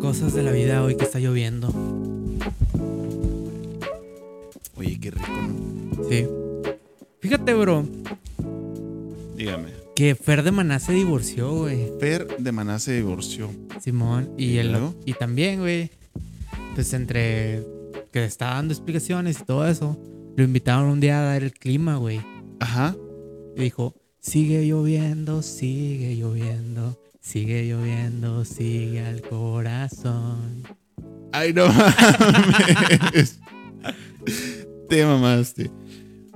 cosas de la vida hoy que está lloviendo. Oye, qué rico, ¿no? Sí. Fíjate, bro, Dígame. que Fer de Maná se divorció, güey. Fer de Maná se divorció. Simón. Y, ¿Y el, luego? y también, güey, pues entre que está dando explicaciones y todo eso, lo invitaron un día a dar el clima, güey. Ajá. Y dijo, sigue lloviendo, sigue lloviendo, sigue lloviendo, sigue al corazón. Ay, no mames. Te mamaste.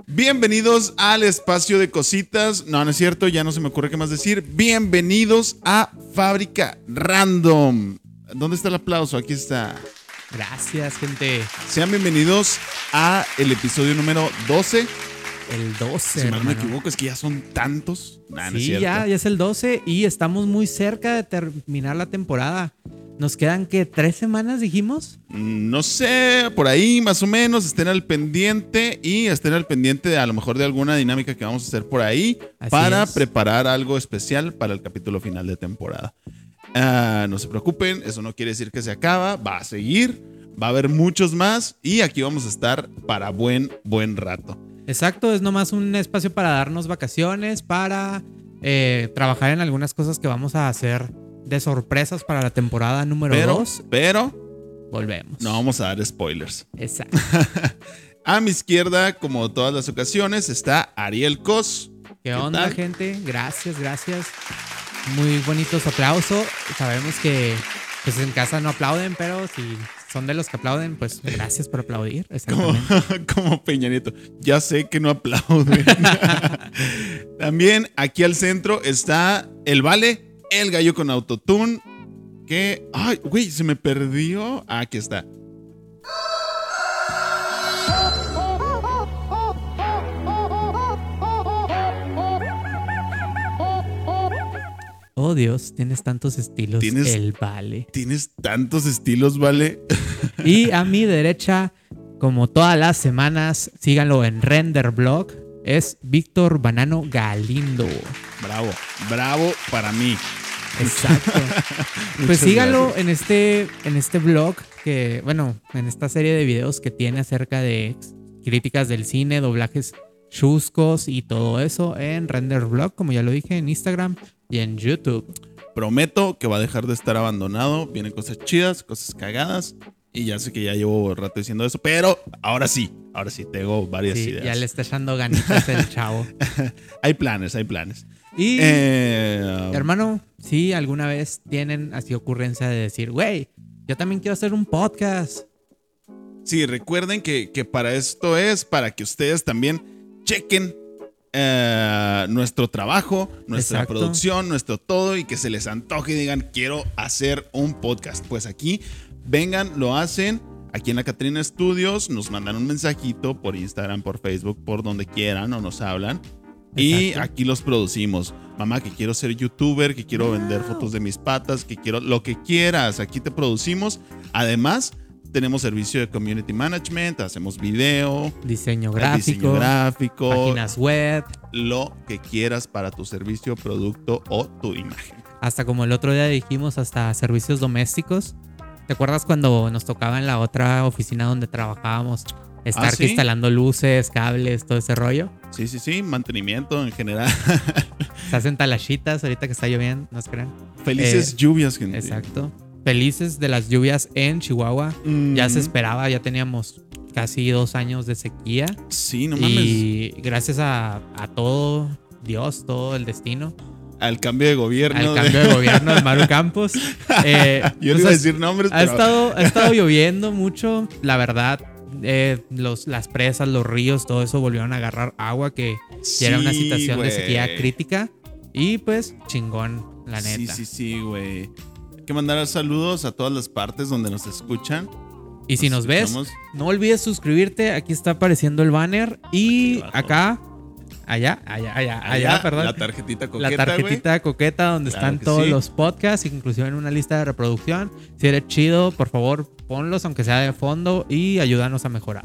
Bienvenidos al espacio de cositas. No, no es cierto, ya no se me ocurre qué más decir. Bienvenidos a Fábrica Random. ¿Dónde está el aplauso? Aquí está. Gracias, gente. Sean bienvenidos a el episodio número 12. El 12. Si mal no me equivoco, es que ya son tantos. Nah, Sí, ya, ya es el 12 y estamos muy cerca de terminar la temporada. Nos quedan, ¿qué? ¿Tres semanas dijimos? Mm, No sé, por ahí más o menos, estén al pendiente y estén al pendiente de a lo mejor de alguna dinámica que vamos a hacer por ahí Así para es. preparar algo especial para el capítulo final de temporada. Ah, no se preocupen, eso no quiere decir que se acaba, va a seguir, va a haber muchos más y aquí vamos a estar para buen, buen rato. Exacto, es nomás un espacio para darnos vacaciones, para eh, trabajar en algunas cosas que vamos a hacer de sorpresas para la temporada número Pero, 2. pero Volvemos. no vamos a dar spoilers. Exacto. A mi izquierda, como todas las ocasiones, está Ariel Cos. ¿Qué ¿Qué onda, tal? gente? Gracias, gracias. Muy bonitos aplausos. Sabemos que pues en casa no aplauden, pero si son de los que aplauden, pues gracias por aplaudir. Como, como Peña Nieto. Ya sé que no aplauden. También aquí al centro está el Vale, el gallo con autotune. Que. Ay, güey, se me perdió. Ah, aquí está. Oh Dios, tienes tantos estilos. Tienes- El vale. Tienes tantos estilos, Vale. Y a mi derecha, como todas las semanas, síganlo en Render Blog, es Víctor Banano Galindo. bravo, bravo para mí. Exacto. pues síganlo gracias. en este, en este blog que, bueno, en esta serie de videos que tiene acerca de críticas del cine, doblajes chuscos y todo eso en Render Blog, como ya lo dije, en Instagram y en YouTube. Prometo que va a dejar de estar abandonado. Vienen cosas chidas, cosas cagadas. Y ya sé que ya llevo rato diciendo eso, pero ahora sí, ahora sí, tengo varias Sí, ideas. ya le está echando ganitas el chavo. Hay planes, hay planes. Y Eh, Hermano, si alguna vez tienen así ocurrencia de decir, güey, yo también quiero hacer un podcast. Sí, recuerden que, que para esto es para que ustedes también chequen eh, nuestro trabajo, nuestra Exacto. producción, nuestro todo y que se les antoje y digan, quiero hacer un podcast. Pues aquí, vengan, lo hacen. Aquí en la Catrina Studios nos mandan un mensajito por Instagram, por Facebook, por donde quieran o nos hablan. Y aquí los producimos. Mamá, que quiero ser youtuber, que quiero vender fotos de mis patas, que quiero lo que quieras. Aquí te producimos. Además, tenemos servicio de community management, hacemos video, Diseño diseño gráfico, gráfico, páginas web, lo que quieras para tu servicio, producto o tu imagen. hasta como el otro día dijimos, hasta servicios domésticos. ¿Te acuerdas cuando nos tocaba en la otra oficina donde trabajábamos estar Ah, instalando luces, cables, todo ese rollo? Sí, sí, sí, mantenimiento en general. Se hacen talachitas ahorita que está lloviendo, ¿no se crean? Felices Eh, lluvias, gente. Exacto. Felices de las lluvias en Chihuahua. Mm, Ya se esperaba, ya teníamos casi dos años de sequía. Sí, no mames. y gracias a, a todo Dios, todo el destino, Al cambio de gobierno. al cambio de gobierno de Maru Campos. eh, Yo pues no iba a decir nombres, ha pero estado, ha estado lloviendo mucho, la verdad. eh, los, las presas, los ríos, todo eso volvieron a agarrar agua que ya era una Sí, situación de sequía crítica. Y pues chingón, la Sí, neta. sí, sí, güey. Hay que mandar saludos a todas las partes donde nos escuchan. Y si nos ves, escuchamos. no olvides suscribirte. Aquí está apareciendo el banner. Y acá, allá, allá, allá, allá, perdón. La tarjetita coqueta, la tarjetita coqueta donde Claro están todos sí. los podcasts, inclusive en una lista de reproducción. Si eres chido, por favor, ponlos, aunque sea de fondo, y ayúdanos a mejorar.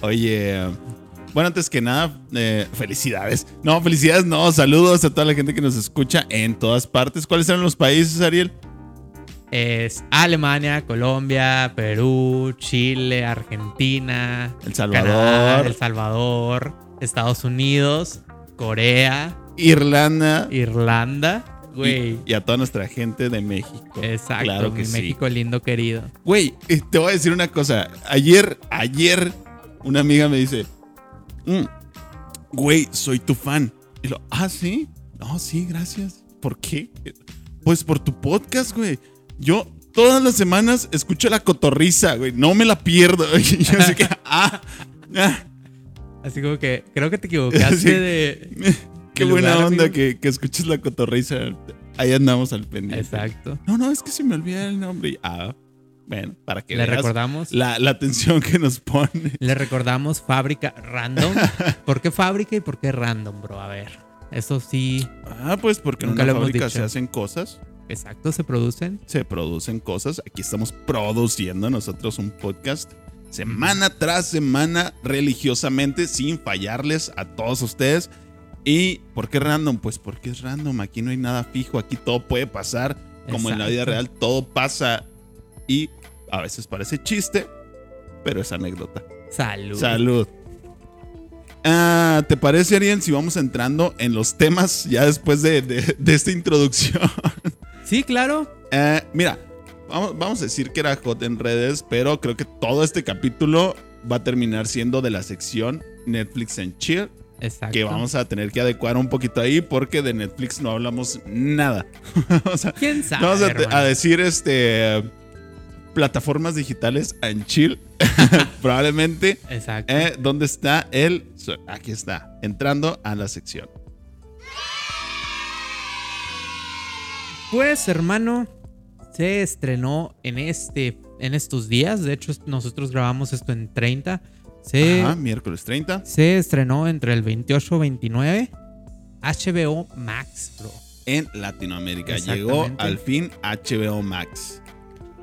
Oye, bueno, antes que nada, eh, felicidades. No, felicidades, no. Saludos a toda la gente que nos escucha en todas partes. ¿Cuáles eran los países, Ariel? es Alemania, Colombia, Perú, Chile, Argentina, El Salvador, Canadá, El Salvador, Estados Unidos, Corea, Irlanda Irlanda, güey. y a toda nuestra gente de México. Exacto, Claro que mi sí. México lindo querido. Güey, te voy a decir una cosa. Ayer, ayer, una amiga me dice, "Mm, güey, soy tu fan. Y lo, ah, sí. No, sí, gracias. ¿Por qué? Pues por tu podcast, güey. Yo todas las semanas escucho la cotorriza, güey. No me la pierdo. Y yo así que, ah, ah, Así como que creo que te equivocaste Sí. de. qué ¿El buena lugar, onda amigo? que, que escuches la cotorriza. Ahí andamos al pendiente. Exacto. No, no, es que se me olvida el nombre. Ah, bueno, para que Le veas recordamos. la, la atención que nos pone. Le recordamos fábrica random. ¿Por qué fábrica y por qué random, bro? A ver. Eso sí, Ah, pues porque Nunca en una fábrica se hacen cosas, exacto, se producen. se producen cosas. Aquí estamos produciendo nosotros un podcast semana tras semana, religiosamente, sin fallarles a todos ustedes. ¿Y por qué random? Pues porque es random. Aquí no hay nada fijo. Aquí todo puede pasar. Como en la vida real, todo pasa. Y a veces parece chiste, pero es anécdota. Salud. Salud. Ah, ¿Te parece, Ariel, si vamos entrando en los temas ya después de, de- de esta introducción? Sí, claro. Eh, mira, vamos, vamos a decir que era hot en redes, pero creo que todo este capítulo va a terminar siendo de la sección Netflix and Chill, Exacto. que vamos a tener que adecuar un poquito ahí porque de Netflix no hablamos nada. o sea, ¿Quién sabe? vamos a, decir este plataformas digitales and chill, probablemente. Exacto. Eh, ¿Dónde está el? Aquí está, entrando a la sección. Pues, hermano, se estrenó en este, en estos días. De hecho, nosotros grabamos esto en 30. Se, Ajá, miércoles 30. se estrenó entre el 28 y 29. HBO Max, bro. En Latinoamérica. Llegó al fin HBO Max.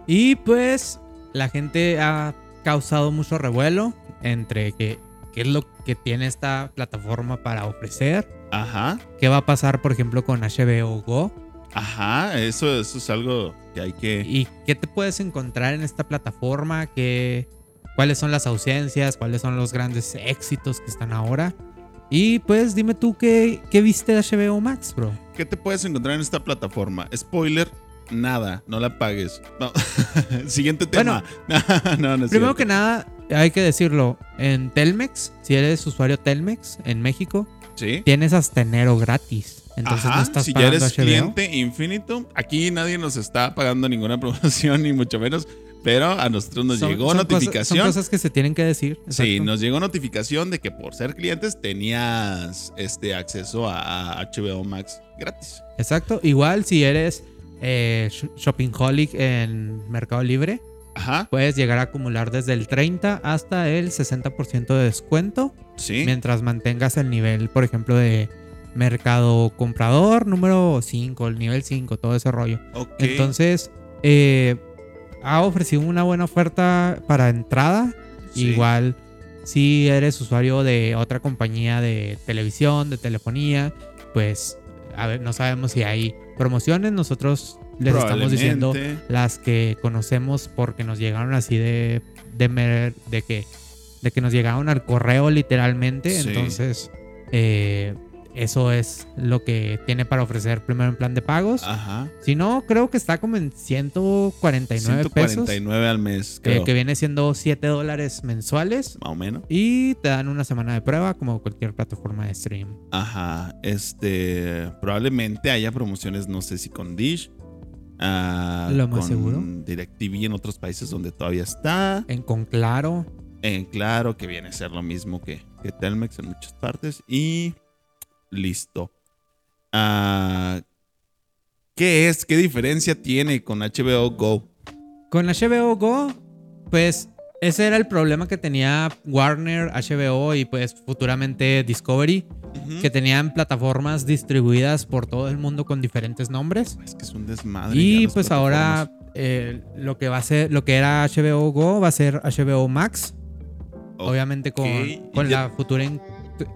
Y pues la gente ha causado mucho revuelo entre que qué es lo que tiene esta plataforma para ofrecer. Ajá. ¿Qué va a pasar, por ejemplo, con HBO Go? Ajá, eso, eso es algo que hay que... ¿Y qué te puedes encontrar en esta plataforma? ¿Qué, ¿Cuáles son las ausencias? ¿Cuáles son los grandes éxitos que están ahora? Y pues dime tú qué, qué viste de HBO Max, bro. ¿Qué te puedes encontrar en esta plataforma? Spoiler, nada, no la pagues. No. Siguiente tema. no, no es Primero que nada, hay que decirlo, en Telmex, si eres usuario Telmex en México, Sí. tienes hasta enero gratis. Entonces Ajá, no estás si ya eres HBO. cliente Infinito, aquí nadie nos está pagando ninguna promoción, ni mucho menos, pero a nosotros nos Son- llegó son cosas- notificación. son cosas que se tienen que decir. Sí, nos llegó notificación de que por ser clientes tenías este acceso a, a HBO Max gratis. Exacto. Igual si eres eh, sh- Shoppingaholic en Mercado Libre, Ajá, puedes llegar a acumular desde el 30 hasta el 60% de descuento sí. mientras mantengas el nivel, por ejemplo, de mercado comprador número 5, el nivel 5, todo ese rollo. Entonces, eh, ha ofrecido una buena oferta para entrada. Sí. Igual, si eres usuario de otra compañía de televisión, de telefonía, pues a ver, no sabemos si hay promociones. Nosotros les estamos diciendo las que conocemos porque nos llegaron así de de, mer- de que de que nos llegaron al correo literalmente. Sí. Entonces, eh, eso es lo que tiene para ofrecer primero en plan de pagos. Ajá. Si no, creo que está como en 149 pesos. 149 al mes, eh, creo. que viene siendo 7 dólares mensuales. Más o menos. Y te dan una semana de prueba como cualquier plataforma de stream. Ajá. Este. Probablemente haya promociones, no sé si con Dish. ah, Lo más con seguro. DirecTV en otros países donde todavía está. En con claro. En claro, que viene a ser lo mismo que, que Telmex en muchas partes. Y listo. Ah, ¿Qué es? ¿Qué diferencia tiene con HBO Go? Con HBO Go, pues ese era el problema que tenía Warner, HBO y pues futuramente Discovery, que tenían plataformas distribuidas por todo el mundo con diferentes nombres. Es que es un desmadre. Y pues ahora eh, lo que va a ser, lo que era HBO Go va a ser HBO Max. Obviamente con, ya- la futura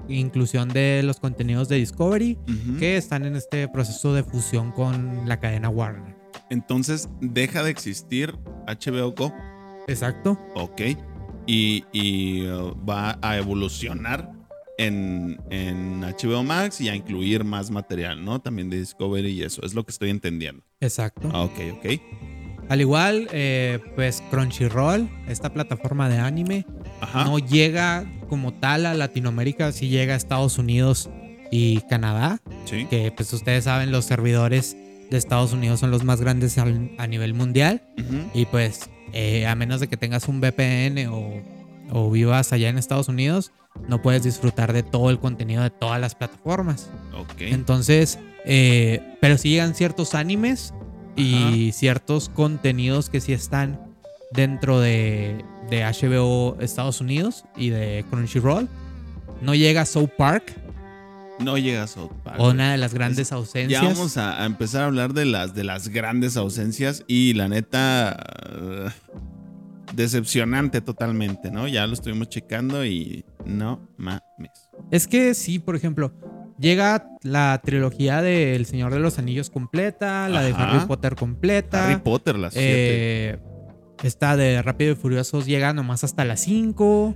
inclusión de los contenidos de Discovery que están en este proceso de fusión con la cadena Warner. Entonces deja de existir HBO Go. Exacto. Ok. Y, y, uh, va a evolucionar en, en HBO Max y a incluir más material, ¿no? También de Discovery y eso. Es lo que estoy entendiendo. Exacto. Ah, Ok, ok. Al igual, eh, pues Crunchyroll, esta plataforma de anime, Ajá. no llega como tal a Latinoamérica, sí llega a Estados Unidos y Canadá, Sí. que pues ustedes saben, los servidores de Estados Unidos son los más grandes al- a nivel mundial. Y pues, eh, a menos de que tengas un VPN o, o vivas allá en Estados Unidos, no puedes disfrutar de todo el contenido de todas las plataformas. Ok. Entonces, eh, pero sí llegan ciertos animes y ciertos contenidos que sí están dentro de, de HBO Estados Unidos y de Crunchyroll. No llega South Park, No llega a South Park. una de las grandes ausencias. Ya vamos a, a empezar a hablar de las, de las grandes ausencias y la neta, uh, decepcionante totalmente, ¿no? Ya lo estuvimos checando y no mames. Es que sí, por ejemplo, llega la trilogía de El Señor de los Anillos completa, la de. Harry Potter completa. Harry Potter, las siete. eh, esta de Rápido y Furiosos llega nomás hasta las 5.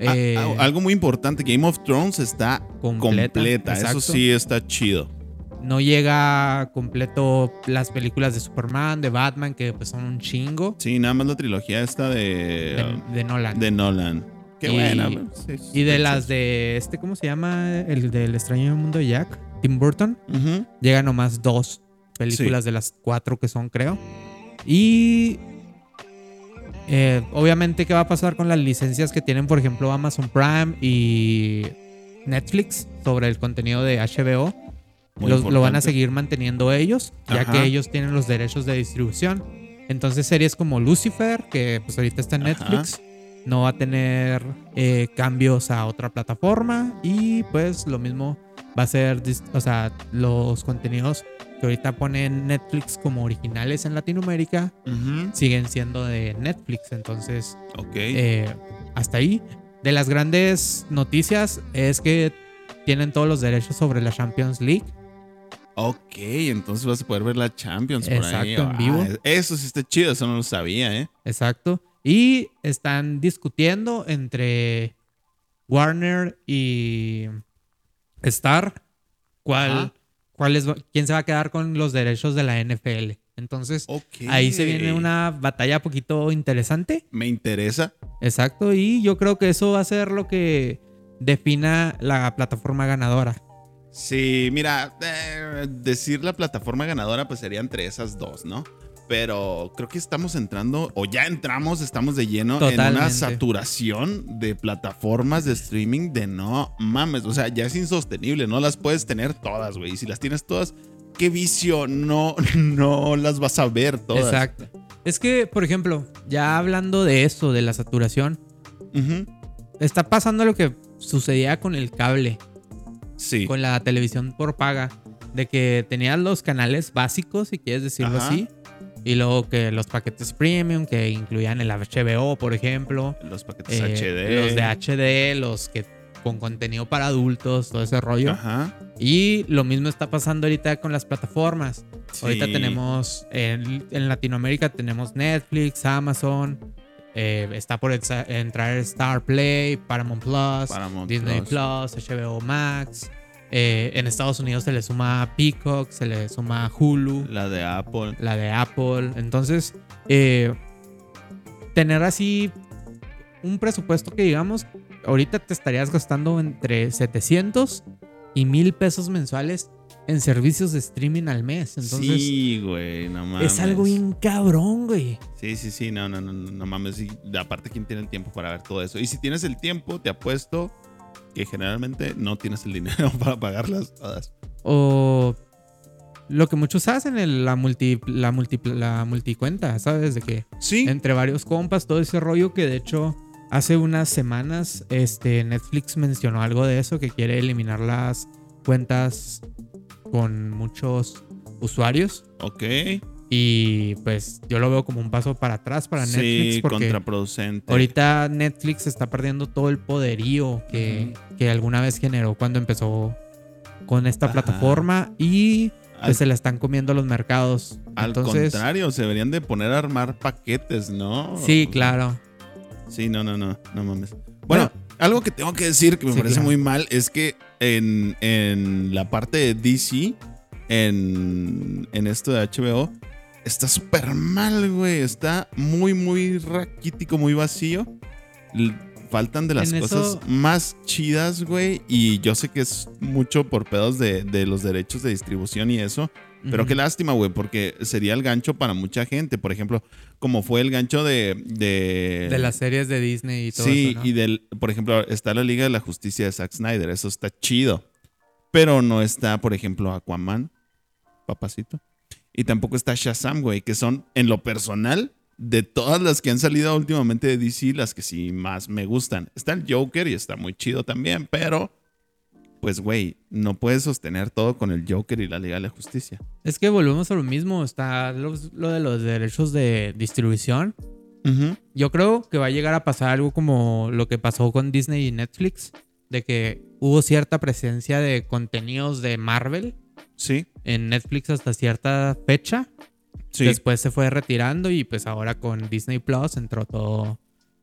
Ah, eh, ah, algo muy importante, Game of Thrones está Completa. Eso sí está chido. no llega completo las películas de Superman, de Batman, que pues son un chingo. Sí, nada más la trilogía esta de, De, de Nolan. de Nolan. Qué Y- buena. sí, sí, y de sí, las de este, ¿cómo se llama? El del extraño mundo de Jack, Tim Burton. Ujú. Llega nomás dos películas de las cuatro que son, creo. Y eh, obviamente, ¿qué va a pasar con las licencias que tienen, por ejemplo, Amazon Prime y Netflix sobre el contenido de HBO? Los- lo van a seguir manteniendo ellos, ya Ajá. que ellos tienen los derechos de distribución. Entonces, series como Lucifer, que pues ahorita está en Ajá. Netflix, no va a tener eh, cambios a otra plataforma. Y pues lo mismo va a ser, o sea, los contenidos que ahorita ponen Netflix como originales en Latinoamérica siguen siendo de Netflix. Entonces, Ok. eh, hasta ahí. De las grandes noticias es que tienen todos los derechos sobre la Champions League. Ok, entonces vas a poder ver la Champions por ahí. Exacto, en vivo. Ah, eso sí está chido, eso no lo sabía, ¿eh? Exacto. Y están discutiendo entre Warner y Star cuál, Ajá. Cuál es, quién se va a quedar con los derechos de la NFL. Entonces, ahí se viene una batalla poquito interesante. Me interesa. Exacto. Y yo creo que eso va a ser lo que defina la plataforma ganadora. Sí, mira, eh, decir la plataforma ganadora pues sería entre esas dos, ¿no? Pero creo que estamos entrando, o ya entramos, estamos de lleno en una saturación de plataformas de streaming de no mames. O sea, ya es insostenible, no las puedes tener todas, güey. Y si las tienes todas, qué vicio, no, no las vas a ver todas. Exacto. Es que, por ejemplo, ya hablando de eso, de la saturación, está pasando lo que sucedía con el cable, Sí. con la televisión por paga, de que tenías los canales básicos, si quieres decirlo Ajá. así, y luego que los paquetes premium que incluían el HBO, por ejemplo, Los paquetes eh, HD. los de HD, los que con contenido para adultos, todo ese rollo. Ajá. Y lo mismo está pasando ahorita con las plataformas. Ahorita tenemos, en, en Latinoamérica tenemos Netflix, Amazon, eh, está por entrar Star Play, Paramount Plus, Paramount Disney Plus. Plus, HBO Max. Eh, en Estados Unidos se le suma Peacock, se le suma Hulu, La de Apple. la de Apple. Entonces, eh, tener así un presupuesto que digamos, ahorita te estarías gastando entre 700 y 1000 pesos mensuales en servicios de streaming al mes. Entonces, sí, güey, no mames. es algo bien cabrón, güey. Sí, sí, sí, no, no, no, no, no mames. Y aparte, ¿quién tiene el tiempo para ver todo eso? Y si tienes el tiempo, te apuesto que generalmente no tienes el dinero para pagarlas todas. O lo que muchos hacen, el- la, multi, la, multi, la multicuenta, ¿sabes? De que Sí. entre varios compas, todo ese rollo que de hecho hace unas semanas este, Netflix mencionó algo de eso, que quiere eliminar las cuentas con muchos usuarios. Ok. Y pues yo lo veo como un paso para atrás para Netflix sí, porque contraproducente. ahorita Netflix está perdiendo todo el poderío que, que alguna vez generó cuando empezó con esta Ajá. plataforma y Al- pues se la están comiendo los mercados. Al Entonces, contrario, se deberían de poner a armar paquetes, ¿no? sí, claro. Sí, no, no, no, no mames. Bueno, algo que tengo que decir que me Sí, parece claro. muy mal es que en, en la parte de DC, en, en esto de HBO, está súper mal, güey. Está muy, muy raquítico, muy vacío. Faltan de las En cosas eso- más chidas, güey. Y yo sé que es mucho por pedos de, de los derechos de distribución y eso. Pero qué lástima, güey, porque sería el gancho para mucha gente. Por ejemplo, como fue el gancho de. De, De las series de Disney y todo Sí, eso. ¿no? y del. Por ejemplo, está la Liga de la Justicia de Zack Snyder. Eso está chido. Pero no está, por ejemplo, Aquaman, papacito. Y tampoco está Shazam, güey, que son, en lo personal, de todas las que han salido últimamente de DC, las que sí más me gustan. Está el Joker y está muy chido también, pero. Pues, güey, no puedes sostener todo con el Joker y la Liga de la Justicia. Es que volvemos a lo mismo. Está los- lo de los derechos de distribución. Yo creo que va a llegar a pasar algo como lo que pasó con Disney y Netflix. De que hubo cierta presencia de contenidos de Marvel Sí, en Netflix hasta cierta fecha. sí. Después se fue retirando y pues ahora con Disney Plus entró todo,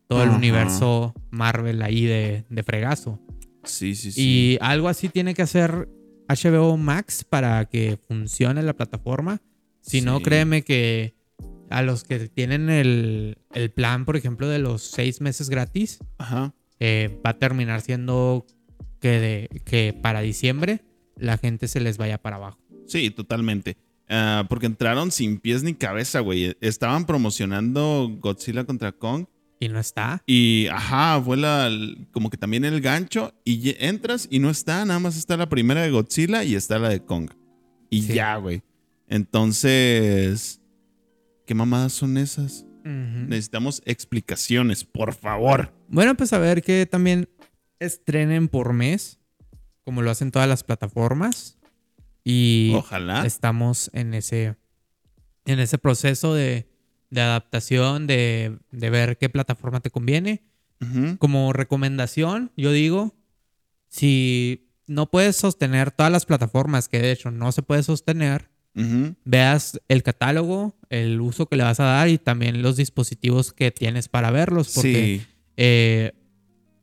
todo el Ajá. universo Marvel ahí de, de fregazo. Sí, sí, sí. Y algo así tiene que hacer HBO Max para que funcione la plataforma. Si no, créeme que a los que tienen el, el plan, por ejemplo, de los seis meses gratis, Ajá. eh, va a terminar siendo que, de, que para diciembre la gente se les vaya para abajo. Sí, totalmente. Ah, porque entraron sin pies ni cabeza, güey. Estaban promocionando Godzilla contra Kong. Y no está. Y, ajá, fue la, como que también el gancho. Y entras y no está, nada más está la primera de Godzilla y está la de Kong. Y Sí. ya, güey. Entonces, ¿qué mamadas son esas? Necesitamos explicaciones, por favor. Bueno, pues a ver que también estrenen por mes, como lo hacen todas las plataformas. Y Ojalá. estamos en ese, en ese proceso de, de adaptación, de, de ver qué plataforma te conviene. Como recomendación, yo digo, si no puedes sostener todas las plataformas, que de hecho no se puede sostener, veas el catálogo, el uso que le vas a dar y también los dispositivos que tienes para verlos. Porque Sí. eh,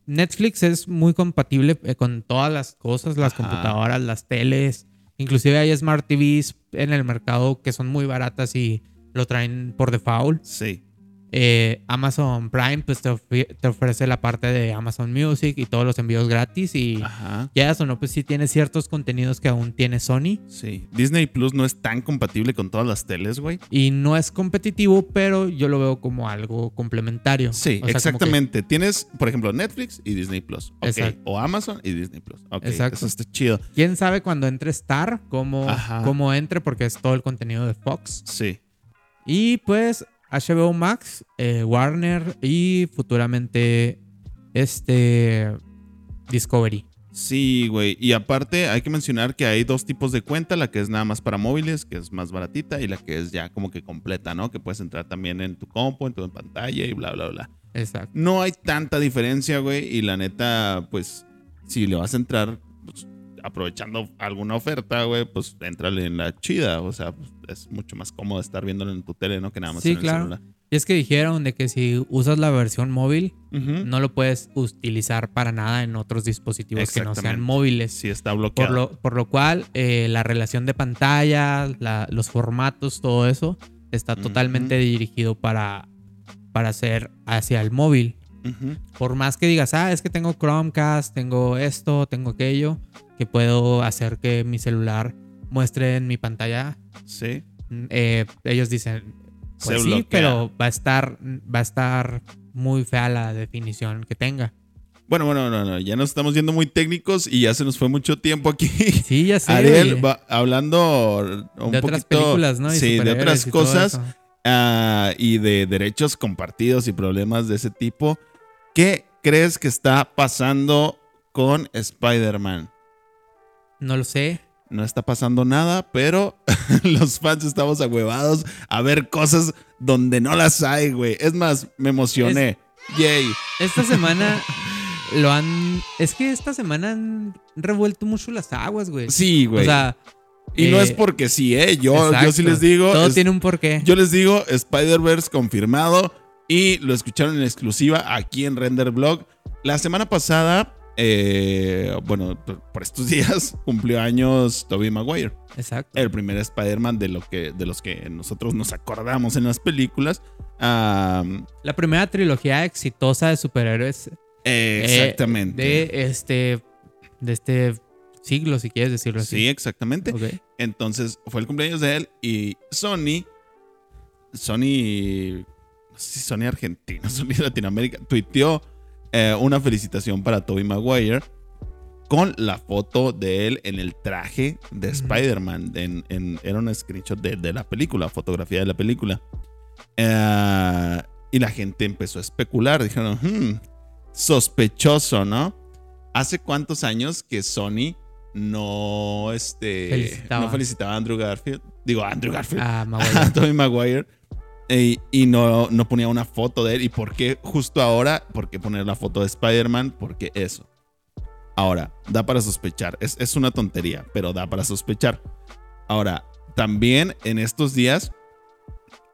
Netflix es muy compatible eh, con todas las cosas, las Ajá. computadoras, las teles. Inclusive hay Smart TVs en el mercado que son muy baratas y lo traen por default. Sí. Eh, Amazon Prime pues te, ofre- te ofrece la parte de Amazon Music y todos los envíos gratis y Ajá. ya eso no, pues sí tiene ciertos contenidos que aún tiene Sony Sí. Disney Plus no es tan compatible con todas las teles, güey. y no es competitivo, pero yo lo veo como algo complementario. Sí, O sea, como que- exactamente. Tienes, por ejemplo, Netflix y Disney Plus. O Amazon y Disney Plus. Exacto. Eso está chido. quién sabe cuando entre Star, cómo, Ajá. cómo entre, porque es todo el contenido de Fox. Sí. Y pues HBO Max, eh, Warner y futuramente este Discovery. Sí, güey. Y aparte, hay que mencionar que hay dos tipos de cuenta: la que es nada más para móviles, que es más baratita, y la que es ya como que completa, ¿no? Que puedes entrar también en tu compu, en tu pantalla y bla, bla, bla. Exacto. No hay tanta diferencia, güey. Y la neta, pues, si le vas a entrar aprovechando alguna oferta, güey, pues entrale en la chida. O sea, pues, es mucho más cómodo estar viéndolo en tu tele, ¿no? Que nada más Sí, en el claro. celular. Y es que dijeron de que si usas la versión móvil, no lo puedes utilizar para nada en otros dispositivos que no sean móviles. Sí, está Por bloqueado. lo, por lo cual, eh, la relación de pantalla, la- los formatos, todo eso, está totalmente dirigido para, para hacer hacia el móvil. Por más que digas, ah, es que tengo Chromecast, tengo esto, tengo aquello, que puedo hacer que mi celular muestre en mi pantalla, Sí. mm, eh, ellos dicen, pues sí, pero va a estar, va a estar muy fea la definición que tenga. Bueno, bueno, no, no, ya nos estamos yendo muy técnicos y ya se nos fue mucho tiempo aquí. Sí, ya sé. Ariel, va hablando un de otras poquito, películas, ¿no? Y sí, de otras y cosas eso. ah, y de derechos compartidos y problemas de ese tipo. ¿Qué crees que está pasando con Spider-Man? No lo sé. No está pasando nada, pero los fans estamos ahuevados a ver cosas donde no las hay, güey. Es más, me emocioné. Yay. Esta semana lo han. Es que esta semana han revuelto mucho las aguas, güey. Sí, güey. O sea, Y no Eh, es porque sí, ¿eh? Yo, yo sí les digo. Todo es- tiene un porqué. Yo les digo, Spider-Verse confirmado. Y lo escucharon en exclusiva aquí en Render Blog. La semana pasada, eh, bueno, por por estos días, cumplió años Tobey Maguire. Exacto. El primer Spider-Man de, lo que, de los que nosotros nos acordamos en las películas. La primera trilogía exitosa de superhéroes eh, exactamente. de este de este siglo, si quieres decirlo así. sí, exactamente. Entonces fue el cumpleaños de él y Sony, Sony, no sé si Sony Argentina, Sony Latinoamérica, tuiteó eh, una felicitación para Tobey Maguire con la foto de él en el traje de. Spider-Man. En- en- era un screenshot de, de la película, fotografía de la película. Eh, y la gente empezó a especular. Dijeron, "Hmm, sospechoso, ¿no? ¿Hace cuántos años que Sony no, este, Felicitaba. no felicitaba a Andrew Garfield? Digo, a Andrew Garfield. Ah, a. Tobey Maguire. Y, y no, no ponía una foto de él. ¿Y por qué justo ahora? ¿Por qué poner la foto de Spider-Man? Porque eso. Ahora, da para sospechar. Es, es una tontería, pero da para sospechar. Ahora, también en estos días,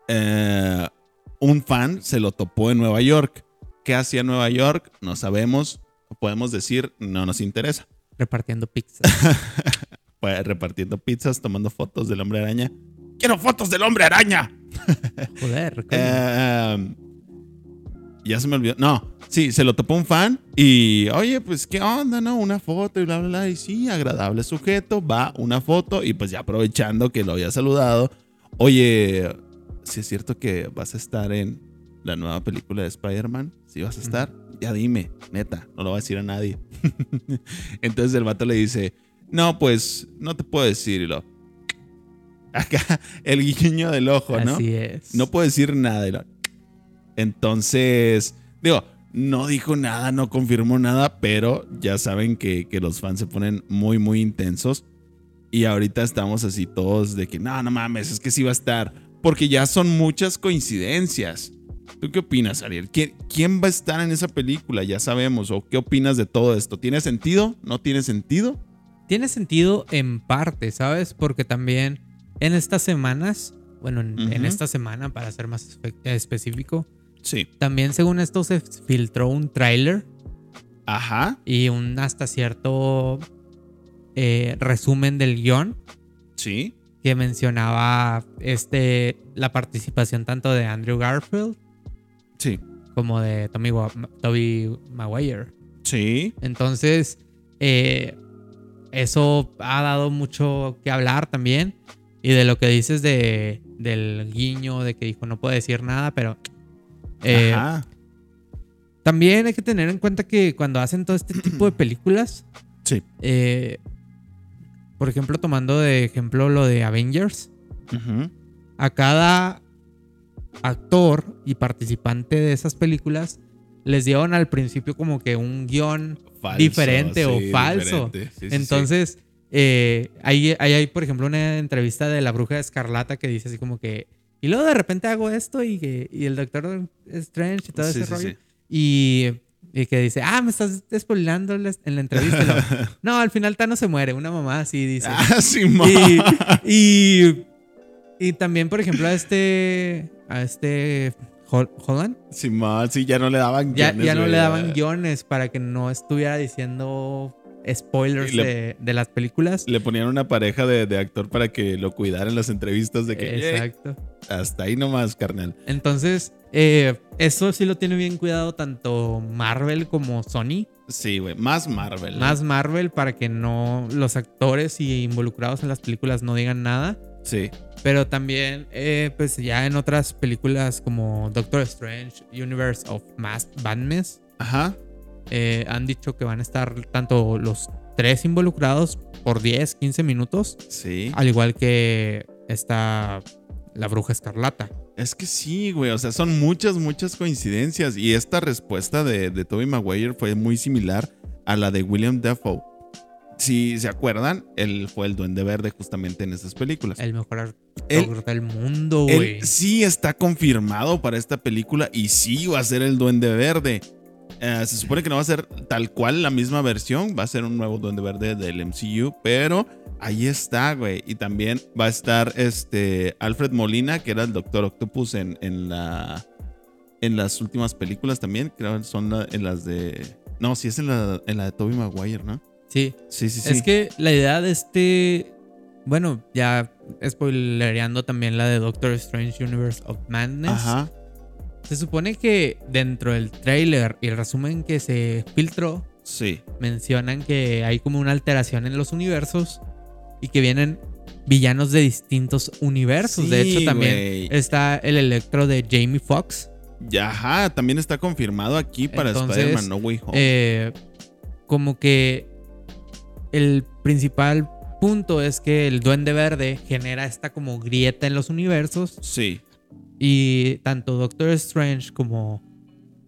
eh, un fan se lo topó en Nueva York. ¿Qué hacía en Nueva York? No sabemos. Podemos decir, no nos interesa. repartiendo pizza. Pues repartiendo pizzas, tomando fotos del hombre araña. ¡Quiero fotos del hombre araña! Joder, coño. Eh, ya se me olvidó. No, sí, se lo topó un fan y, oye, pues, ¿qué onda, no? Una foto y bla, bla, bla. Y sí, agradable sujeto, va una foto y pues ya aprovechando que lo había saludado, oye, si es cierto que vas a estar en la nueva película de Spider-Man, si vas a estar, ya dime, neta, no lo va a decir a nadie. Entonces el vato le dice, no, pues, no te puedo decirlo. Acá, el guiño del ojo, ¿no? Así es. No puedo decir nada. Entonces, digo, no dijo nada, no confirmó nada, pero ya saben que, que los fans se ponen muy, muy intensos. Y ahorita estamos así todos de que, no, no mames, es que sí va a estar. Porque ya son muchas coincidencias. ¿Tú qué opinas, Ariel? ¿Quién, quién va a estar en esa película? Ya sabemos. ¿O qué opinas de todo esto? ¿Tiene sentido? ¿No tiene sentido? Tiene sentido en parte, ¿sabes? Porque también en estas semanas, bueno, en, esta semana, para ser más espe- específico, Sí. también según esto se filtró un tráiler Ajá. y un hasta cierto eh, resumen del guion Sí. que mencionaba este, la participación tanto de Andrew Garfield Sí. como de Tommy, Tobey Maguire. Sí. Entonces, eh, eso ha dado mucho que hablar también. Y de lo que dices de, del guiño, de que dijo no puedo decir nada, pero eh, Ajá. también hay que tener en cuenta que cuando hacen todo este tipo de películas, Sí. eh, por ejemplo, tomando de ejemplo lo de Avengers, Ujú. a cada actor y participante de esas películas les dieron al principio como que un guion Falso, diferente o falso. diferente. Sí, sí. Eh, ahí, ahí hay, por ejemplo, una entrevista de la bruja escarlata que dice así como que. Y luego de repente hago esto y, que, y el doctor Strange y todo Sí, ese sí, rollo. sí. Y, y que dice, ah, me estás despoilando en la en la entrevista. No, al final Thanos se muere. Una mamá así dice. Ah, sí, mo- y, y, y también, por ejemplo, a este. A este. Hol- Holland. Simón, sí, ya no le daban guiones, ya no le daban guiones para que no estuviera diciendo spoilers le- de, de las películas. Le ponían una pareja de, de actor para que lo cuidara en las entrevistas de que "Ey, Exacto. hasta ahí nomás, carnal. Entonces, eh, eso sí lo tiene bien cuidado tanto Marvel como Sony. Sí, güey, más Marvel. Más Marvel para que no los actores y involucrados en las películas no digan nada. Sí. Pero también, eh, pues ya en otras películas como Doctor Strange, Universe of Mass Madness, Ajá. Eh, han dicho que van a estar tanto los tres involucrados por 10, 15 minutos, Sí. al igual que está la bruja escarlata. Es que sí, güey. O sea, son muchas, muchas coincidencias. Y esta respuesta de, de Tobey Maguire fue muy similar a la de William Dafoe. Si se acuerdan, él fue el duende verde justamente en esas películas. El mejor actor del mundo, güey. sí está confirmado para esta película y sí va a ser el Duende Verde. Eh, se supone que no va a ser tal cual la misma versión, va a ser un nuevo Duende Verde del MCU, pero Ahí está, güey. Y también va a estar este Alfred Molina, que era el Doctor Octopus en, en la en las últimas películas también. Creo que son la- en las de. No, sí es en la, en la de Tobey Maguire, ¿no? Sí. Sí, sí, sí. Es que la idea de este. Bueno, ya spoilereando también la de Doctor Strange Universe of Madness. Ajá. Se supone que dentro del trailer y el resumen que se filtró, Sí. mencionan que hay como una alteración en los universos y que vienen villanos de distintos universos. de Sí, hecho, también está el electro de Jamie Foxx. Ya, ajá, también está confirmado aquí para Spider-Man No Way Home. Eh, como que el principal punto es que el Duende Verde genera esta como grieta en los universos sí. Y tanto Doctor Strange como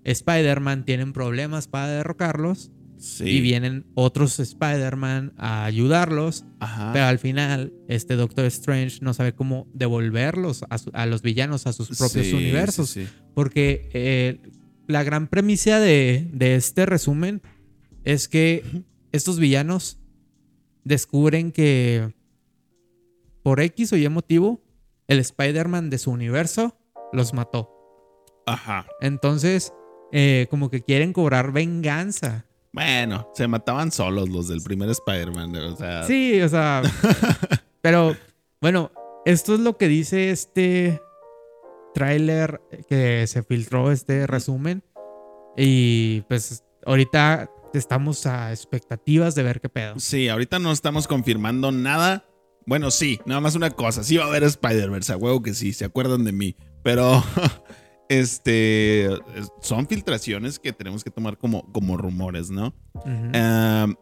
Spider-Man tienen problemas para derrocarlos Sí. y vienen otros Spider-Man a ayudarlos, Ajá. pero al final este Doctor Strange no sabe cómo devolverlos a, su- a los villanos a sus propios Sí, universos. sí. Porque eh, la gran premisa de, de este resumen es que estos villanos descubren que por X o Y motivo, el Spider-Man de su universo los mató. Ajá. Entonces, eh, como que quieren cobrar venganza. Bueno, se mataban solos los del primer Spider-Man. O sea. Sí, o sea. pero bueno, esto es lo que dice este tráiler que se filtró, este resumen. Y pues ahorita estamos a expectativas de ver qué pedo. Sí, ahorita no estamos confirmando nada. Bueno, sí, nada más una cosa. Sí va a haber Spider-Verse, a huevo que sí, se acuerdan de mí. Pero, este, son filtraciones que tenemos que tomar como, como rumores, ¿no? Um,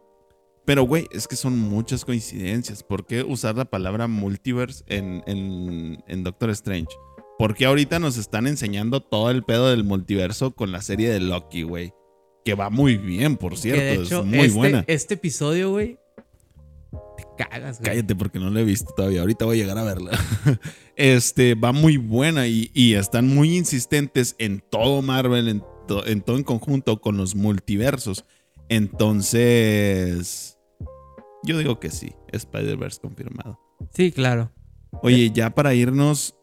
pero, güey, es que son muchas coincidencias. ¿Por qué usar la palabra multiverse en, en, en Doctor Strange? Porque ahorita nos están enseñando todo el pedo del multiverso con la serie de Loki, güey. Que va muy bien, por cierto. que de hecho, es muy este, buena. este episodio, güey, te cagas, güey. Cállate porque no la he visto todavía. Ahorita voy a llegar a verla. Este va muy buena y, y están muy insistentes en todo Marvel, en, to- en todo en conjunto con los multiversos. Entonces, yo digo que sí, Spider-Verse confirmado. Sí, claro. Oye, ya para irnos,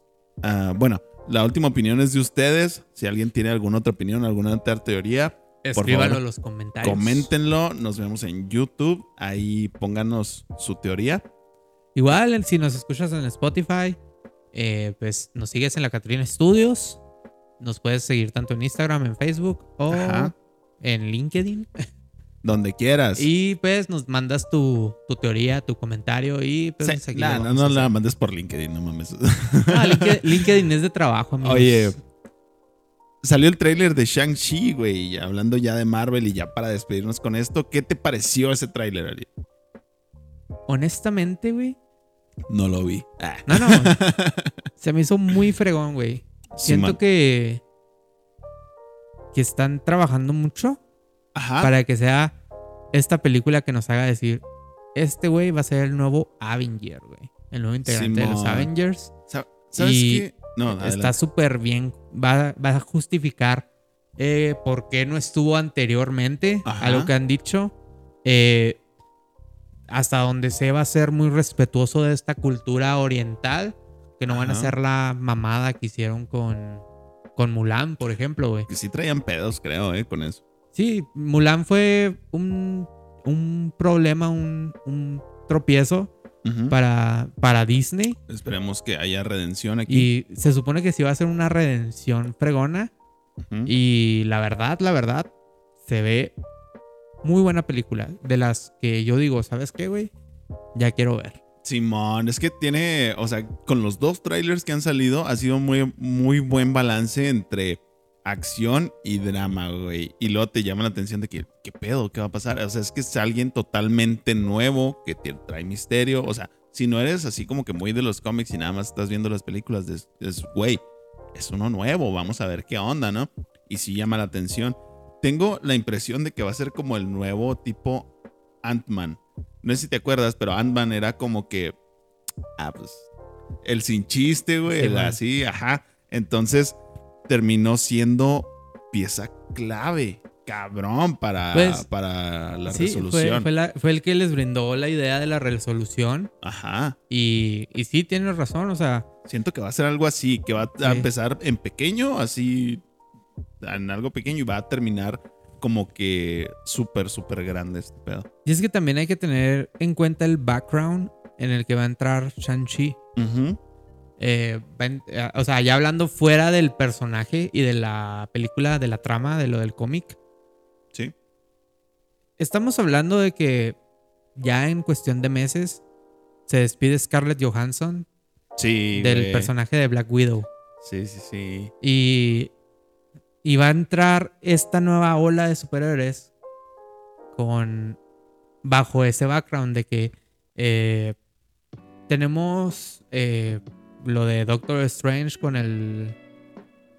ah, bueno, la última opinión es de ustedes. Si alguien tiene alguna otra opinión, alguna otra teoría, Escríbanlo en los comentarios. coméntenlo. Nos vemos en YouTube. Ahí pónganos su teoría. Igual, si nos escuchas en Spotify, eh, pues nos sigues en la Catrina Studios. Nos puedes seguir tanto en Instagram, en Facebook o Ajá. en LinkedIn. Donde quieras. Y pues nos mandas tu, tu teoría, tu comentario y pues Sí, aquí nah, lo no, no la mandes por LinkedIn, no mames. Ah, LinkedIn, LinkedIn es de trabajo, amigos. Oye, salió el tráiler de Shang-Chi, güey, hablando ya de Marvel y ya para despedirnos con esto, ¿qué te pareció ese tráiler, Ari? Honestamente, güey. No lo vi. Ah. No, no. se me hizo muy fregón, güey. Siento que. que están trabajando mucho Ajá. para que sea esta película que nos haga decir. Este güey va a ser el nuevo Avenger, güey. El nuevo integrante de los. Avengers. Sa- ¿Sabes y qué? No, Está adelante. súper bien. Va, va a justificar eh, por qué no estuvo anteriormente. Ajá. Algo que han dicho. Eh, hasta donde se va a ser muy respetuoso de esta cultura oriental. Que no van a hacer la mamada que hicieron con, con Mulan, por ejemplo, güey. Que sí traían pedos, creo, eh, con eso. Sí, Mulan fue un, un problema, un, un tropiezo Para, para Disney. Esperemos que haya redención aquí. Y se supone que sí va a ser una redención fregona. Y la verdad, la verdad, se ve muy buena película. De las que yo digo, ¿sabes qué, güey? Ya quiero ver. Simón, es que tiene, o sea, con los dos trailers que han salido, ha sido muy, muy buen balance entre acción y drama, güey. Y luego te llama la atención de que, ¿qué pedo? ¿Qué va a pasar? O sea, es que es alguien totalmente nuevo que te trae misterio. O sea, si no eres así como que muy de los cómics y nada más estás viendo las películas, es, es, güey, es uno nuevo, vamos a ver qué onda, ¿no? Y sí llama la atención. Tengo la impresión de que va a ser como el nuevo tipo Ant-Man. No sé si te acuerdas, pero Ant-Man era como que. Ah, pues. El sin chiste, güey. Sí, el así, ajá. Entonces terminó siendo pieza clave. cabrón para, Pues, para la Sí, resolución. fue la- fue el que les brindó la idea de la resolución. Ajá. Y, y sí, tienes razón. O sea, Siento que va a ser algo así, que va a Sí. empezar en pequeño, así, en algo pequeño y va a terminar como que súper, súper grande este pedo. y es que también hay que tener en cuenta el background en el que va a entrar Shang-Chi. En- eh, o sea, ya hablando fuera del personaje y de la película, de la trama, de lo del cómic. Sí. Estamos hablando de que ya en cuestión de meses se despide Scarlett Johansson Sí. del personaje de Black Widow. Sí, sí, sí. Y, y va a entrar esta nueva ola de superhéroes con bajo ese background de que eh, tenemos eh, lo de Doctor Strange con el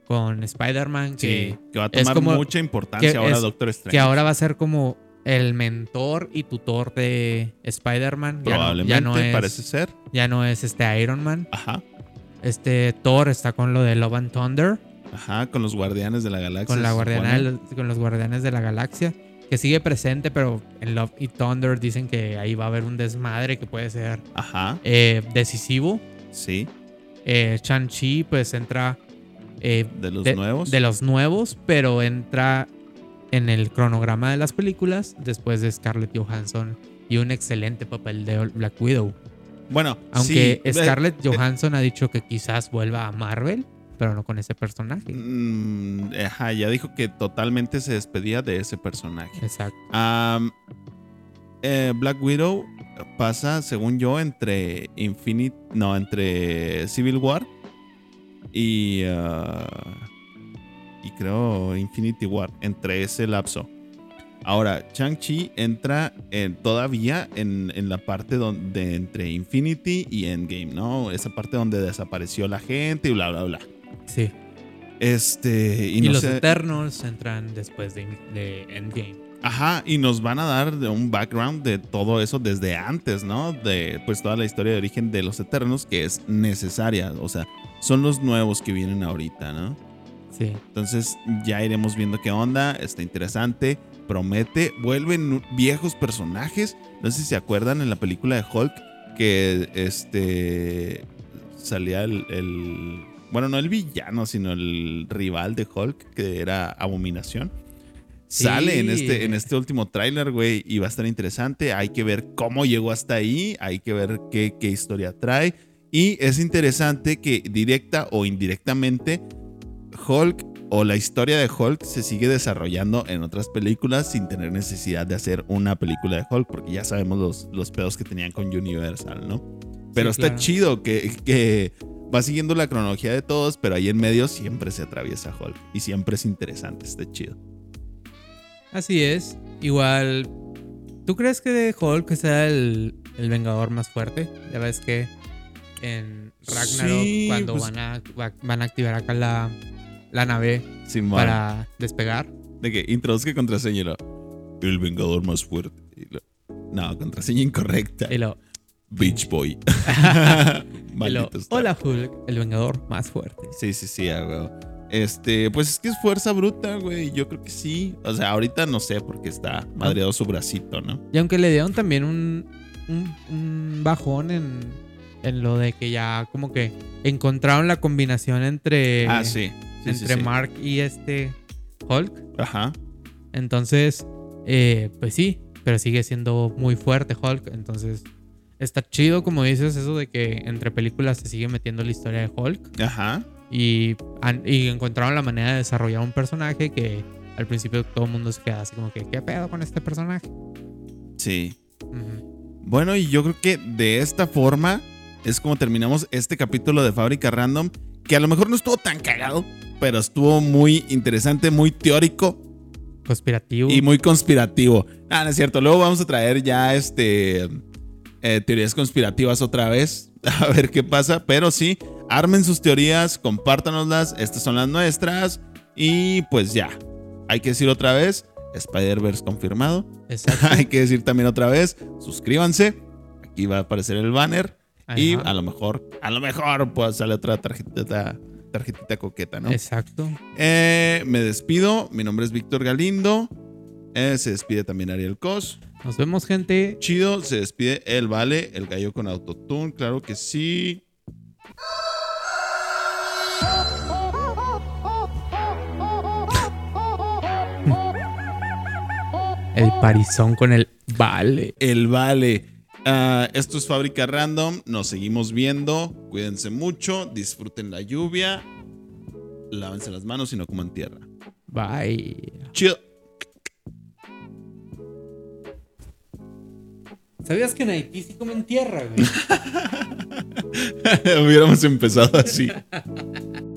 con Spider-Man que, Sí, que va a tomar como- mucha importancia ahora es- Doctor Strange. que ahora va a ser como el mentor y tutor de Spider-Man. Ya no- Probablemente ya no, es, parece ser. ya no es este Iron Man. Ajá. Este Thor está con lo de Love and Thunder. Ajá, con los guardianes de la galaxia. con, la guardiana con los guardianes de la galaxia. Que sigue presente, pero en Love y Thunder dicen que ahí va a haber un desmadre que puede ser Ajá, eh, decisivo. sí. Eh, Shang-Chi pues entra eh, De los de, nuevos. de los nuevos, pero entra en el cronograma de las películas después de Scarlett Johansson y un excelente papel de Black Widow. Bueno, Aunque sí, eh, Scarlett eh, Johansson ha dicho que quizás vuelva a Marvel, pero no con ese personaje. mm, ajá, ya dijo que totalmente se despedía de ese personaje. Exacto. Eh, Black Widow pasa, según yo, entre Infinite. No, entre Civil War y. ah, y creo Infinity War. Entre ese lapso. Ahora, Shang-Chi entra en- todavía en, en la parte donde entre Infinity y Endgame, ¿no? Esa parte donde desapareció la gente y bla, bla, bla. Sí. Este. Y, Y, no los sé- Eternos entran después de, de Endgame. Ajá, y nos van a dar un background de todo eso desde antes, ¿no? De pues toda la historia de origen de los Eternos que es necesaria, o sea, son los nuevos que vienen ahorita, ¿no? Sí. Entonces ya iremos viendo qué onda, está interesante, promete, vuelven viejos personajes, no sé si se acuerdan en la película de Hulk que este salía el, el- bueno, no el villano, sino el rival de Hulk que era Abominación. Sí. Sale en este, en este último tráiler, güey, y va a estar interesante. Hay que ver cómo llegó hasta ahí, hay que ver qué, qué historia trae. Y es interesante que directa o indirectamente Hulk o la historia de Hulk se sigue desarrollando en otras películas sin tener necesidad de hacer una película de Hulk, porque ya sabemos los, los pedos que tenían con Universal, ¿no? Pero Sí, está claro. chido que, que va siguiendo la cronología de todos, pero ahí en medio siempre se atraviesa Hulk y siempre es interesante, está chido. Así es. Igual, ¿tú crees que Hulk sea el, el vengador más fuerte? Ya ves que en Ragnarok, Sí, cuando pues- van, a, va- van a activar acá la, la nave Simón. para despegar. De que introduzca contraseña y lo, El vengador más fuerte. Y lo, no, contraseña incorrecta. Y lo, Beach Boy. y lo, hola Hulk, el vengador más fuerte. Sí, sí, sí, güey. Este, pues es que es fuerza bruta, güey. Yo creo que sí. O sea, ahorita no sé porque está madreado su bracito, ¿no? Y aunque le dieron también un, un, un bajón en, en lo de que ya como que encontraron la combinación entre, ah, sí. Entre sí. Mark y este Hulk. Ajá. Entonces, eh, pues sí, pero sigue siendo muy fuerte Hulk. Entonces, está chido, como dices, eso de que entre películas se sigue metiendo la historia de Hulk. Ajá. Y, encontraron la manera de desarrollar un personaje que al principio todo el mundo se queda así como que, ¿qué pedo con este personaje? Sí. Bueno, y yo creo que de esta forma es como terminamos este capítulo de Fábrica Random, que a lo mejor no estuvo tan cagado, pero estuvo muy interesante, muy teórico Conspirativo. y muy conspirativo. Ah, no es cierto. Luego vamos a traer ya este eh, teorías conspirativas otra vez. A ver qué pasa. Pero sí, armen sus teorías, compártanoslas. Estas son las nuestras. Y pues ya. Hay que decir otra vez. Spider-Verse confirmado. Exacto. Hay que decir también otra vez. Suscríbanse. Aquí va a aparecer el banner. Y a lo mejor, a lo mejor, pues sale otra tarjeta tarjetita coqueta, ¿no? Exacto. Eh, me despido. Mi nombre es Víctor Galindo. Eh, se despide también Ariel Cos. Nos vemos, gente. Chido. Se despide El Vale, el gallo con autotune. Claro que sí. El parizón con el vale. El Vale. Ah, esto es Fábrica Random. Nos seguimos viendo. Cuídense mucho. Disfruten la lluvia. Lávense las manos y no coman tierra. Bye. Chido. ¿Sabías que en Haití sí comen tierra, güey? Hubiéramos empezado así.